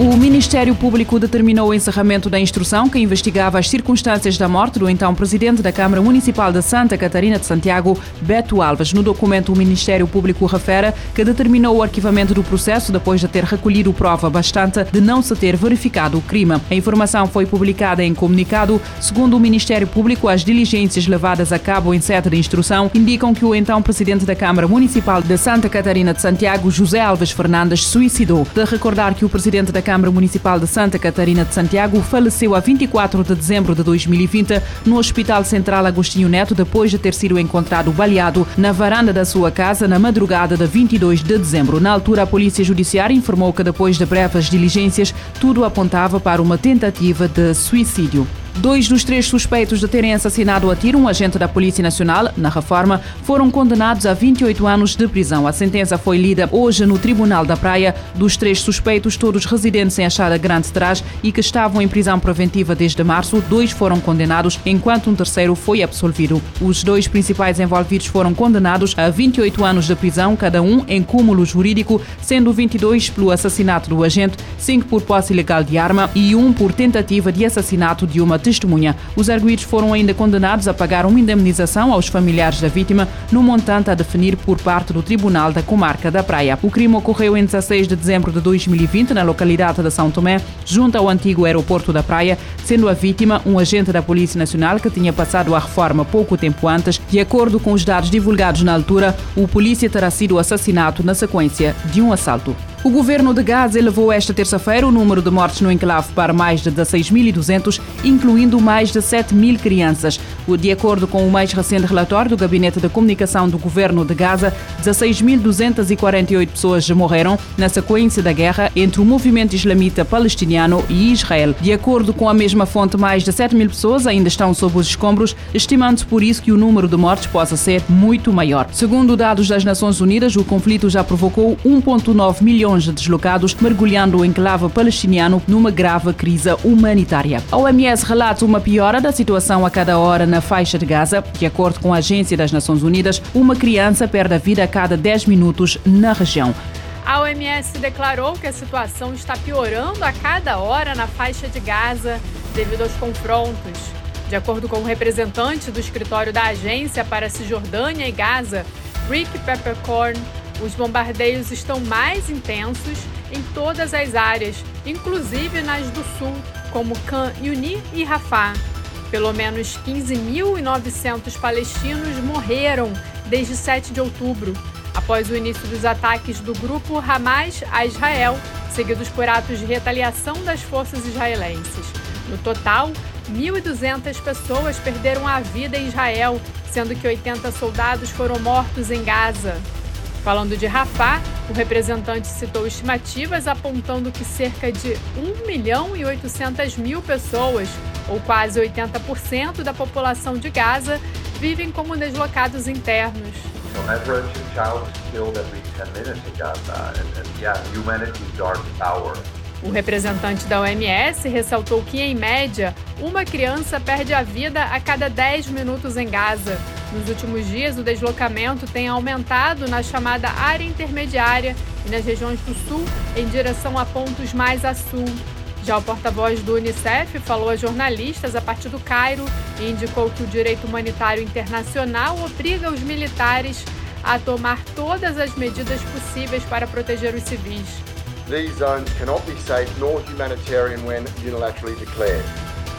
O Ministério Público determinou o encerramento da instrução que investigava as circunstâncias da morte do então presidente da Câmara Municipal de Santa Catarina de Santiago, Beto Alves. No documento, o Ministério Público refere que determinou o arquivamento do processo depois de ter recolhido prova bastante de não se ter verificado o crime. A informação foi publicada em comunicado. Segundo o Ministério Público, as diligências levadas a cabo em sede de instrução indicam que o então presidente da Câmara Municipal de Santa Catarina de Santiago, José Alves Fernandes, suicidou. De recordar que o presidente da Municipal de Santa Catarina de Santiago faleceu a 24 de dezembro de 2020 no Hospital Central Agostinho Neto depois de ter sido encontrado baleado na varanda da sua casa na madrugada de 22 de dezembro. Na altura, a Polícia Judiciária informou que depois de breves diligências, tudo apontava para uma tentativa de suicídio. Dois dos três suspeitos de terem assassinado a tiro um agente da Polícia Nacional, na reforma, foram condenados a 28 anos de prisão. A sentença foi lida hoje no Tribunal da Praia. Dos três suspeitos, todos residentes em Achada Grande Trás e que estavam em prisão preventiva desde março, dois foram condenados, enquanto um terceiro foi absolvido. Os dois principais envolvidos foram condenados a 28 anos de prisão, cada um em cúmulo jurídico, sendo 22 pelo assassinato do agente, 5 por posse ilegal de arma e um por tentativa de assassinato de uma testemunha. Os arguídos foram ainda condenados a pagar uma indemnização aos familiares da vítima, no montante a definir por parte do Tribunal da Comarca da Praia. O crime ocorreu em 16 de dezembro de 2020 na localidade de São Tomé, junto ao antigo aeroporto da Praia, sendo a vítima um agente da Polícia Nacional que tinha passado a reforma pouco tempo antes. De acordo com os dados divulgados na altura, o polícia terá sido assassinado na sequência de um assalto. O governo de Gaza elevou esta terça-feira o número de mortes no enclave para mais de 16.200, incluindo mais de 7 mil crianças. De acordo com o mais recente relatório do Gabinete de Comunicação do governo de Gaza, 16.248 pessoas morreram na sequência da guerra entre o movimento islamita palestiniano e Israel. De acordo com a mesma fonte, mais de 7 mil pessoas ainda estão sob os escombros, estimando-se por isso que o número de mortes possa ser muito maior. Segundo dados das Nações Unidas, o conflito já provocou 1,9 milhões milhões de deslocados, mergulhando o enclave palestiniano numa grave crise humanitária. A OMS relata uma piora da situação a cada hora na faixa de Gaza. De acordo com a Agência das Nações Unidas, uma criança perde a vida a cada 10 minutos na região. A OMS declarou que a situação está piorando a cada hora na faixa de Gaza devido aos confrontos. De acordo com o representante do escritório da agência para Cisjordânia e Gaza, Rick Peppercorn, os bombardeios estão mais intensos em todas as áreas, inclusive nas do sul, como Khan Yuni e Rafah. Pelo menos 15.900 palestinos morreram desde 7 de outubro, após o início dos ataques do grupo Hamas a Israel, seguidos por atos de retaliação das forças israelenses. No total, 1.200 pessoas perderam a vida em Israel, sendo que 80 soldados foram mortos em Gaza. Falando de Rafah, o representante citou estimativas apontando que cerca de 1 milhão e 800 mil pessoas, ou quase 80% da população de Gaza, vivem como deslocados internos. On average, a child is killed every 10 minutes in Gaza, and, and yeah, humanity's dark hour. O representante da OMS ressaltou que, em média, uma criança perde a vida a cada 10 minutos em Gaza. Nos últimos dias, o deslocamento tem aumentado na chamada área intermediária e nas regiões do sul, em direção a pontos mais a sul. Já o porta-voz do Unicef falou a jornalistas a partir do Cairo e indicou que o direito humanitário internacional obriga os militares a tomar todas as medidas possíveis para proteger os civis. These zones cannot be safe nor humanitarian when unilaterally declared.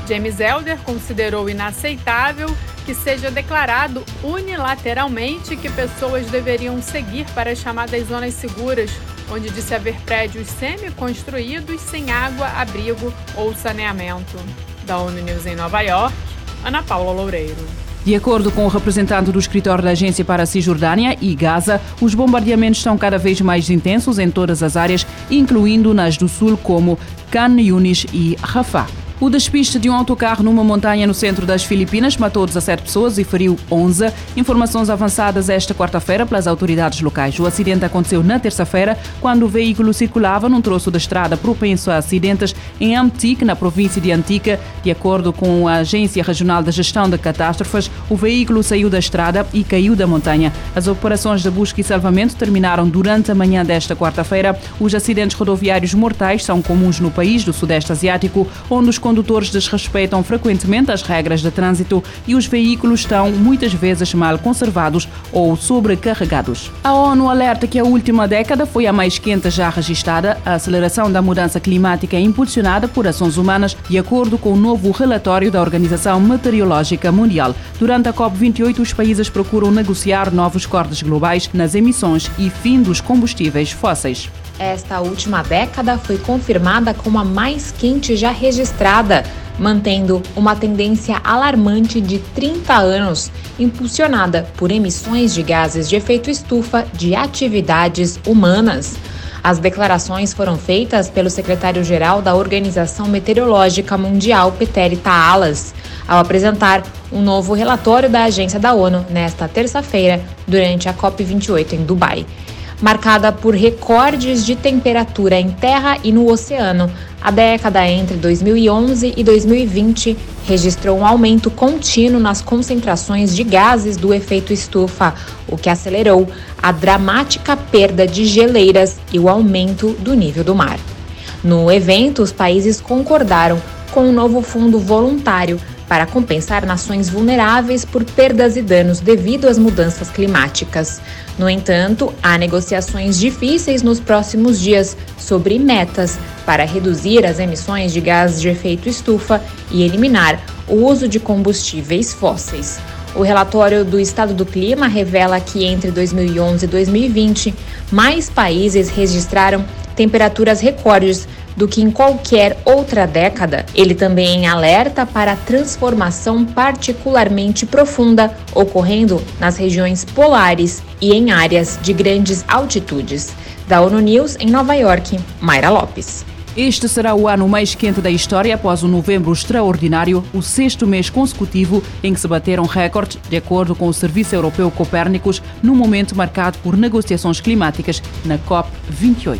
James Elder considerou inaceitável que seja declarado unilateralmente que pessoas deveriam seguir para as chamadas zonas seguras, onde disse haver prédios semi-construídos sem água, abrigo ou saneamento. Da ONU News em Nova York, Ana Paula Loureiro. De acordo com o representante do escritório da Agência para a Cisjordânia e Gaza, os bombardeamentos são cada vez mais intensos em todas as áreas, incluindo nas do sul como Khan Yunis e Rafah. O despiste de um autocarro numa montanha no centro das Filipinas matou 17 pessoas e feriu 11. Informações avançadas esta quarta-feira pelas autoridades locais. O acidente aconteceu na terça-feira, quando o veículo circulava num troço da estrada propenso a acidentes em Amtic, na província de Antica. De acordo com a Agência Regional de Gestão de Catástrofes, o veículo saiu da estrada e caiu da montanha. As operações de busca e salvamento terminaram durante a manhã desta quarta-feira. Os acidentes rodoviários mortais são comuns no país do Sudeste Asiático, onde os condutores desrespeitam frequentemente as regras de trânsito e os veículos estão muitas vezes mal conservados ou sobrecarregados. A ONU alerta que a última década foi a mais quente já registrada. A aceleração da mudança climática é impulsionada por ações humanas, de acordo com o novo relatório da Organização Meteorológica Mundial. Durante a COP28, os países procuram negociar novos cortes globais nas emissões e fim dos combustíveis fósseis. Esta última década foi confirmada como a mais quente já registrada, mantendo uma tendência alarmante de 30 anos, impulsionada por emissões de gases de efeito estufa de atividades humanas. As declarações foram feitas pelo secretário-geral da Organização Meteorológica Mundial, Peter Taalas, ao apresentar um novo relatório da agência da ONU nesta terça-feira, durante a COP28 em Dubai marcada por recordes de temperatura em terra e no oceano. A década entre 2011 e 2020 registrou um aumento contínuo nas concentrações de gases do efeito estufa, o que acelerou a dramática perda de geleiras e o aumento do nível do mar. No evento, os países concordaram com um novo fundo voluntário para compensar nações vulneráveis por perdas e danos devido às mudanças climáticas. No entanto, há negociações difíceis nos próximos dias sobre metas para reduzir as emissões de gases de efeito estufa e eliminar o uso de combustíveis fósseis. O relatório do Estado do Clima revela que entre 2011 e 2020, mais países registraram temperaturas recordes do que em qualquer outra década. Ele também alerta para a transformação particularmente profunda ocorrendo nas regiões polares e em áreas de grandes altitudes. Da ONU News em Nova York, Mayra Lopes. Este será o ano mais quente da história após o novembro extraordinário, o sexto mês consecutivo em que se bateram recordes, de acordo com o Serviço Europeu Copérnicos, num momento marcado por negociações climáticas na COP28.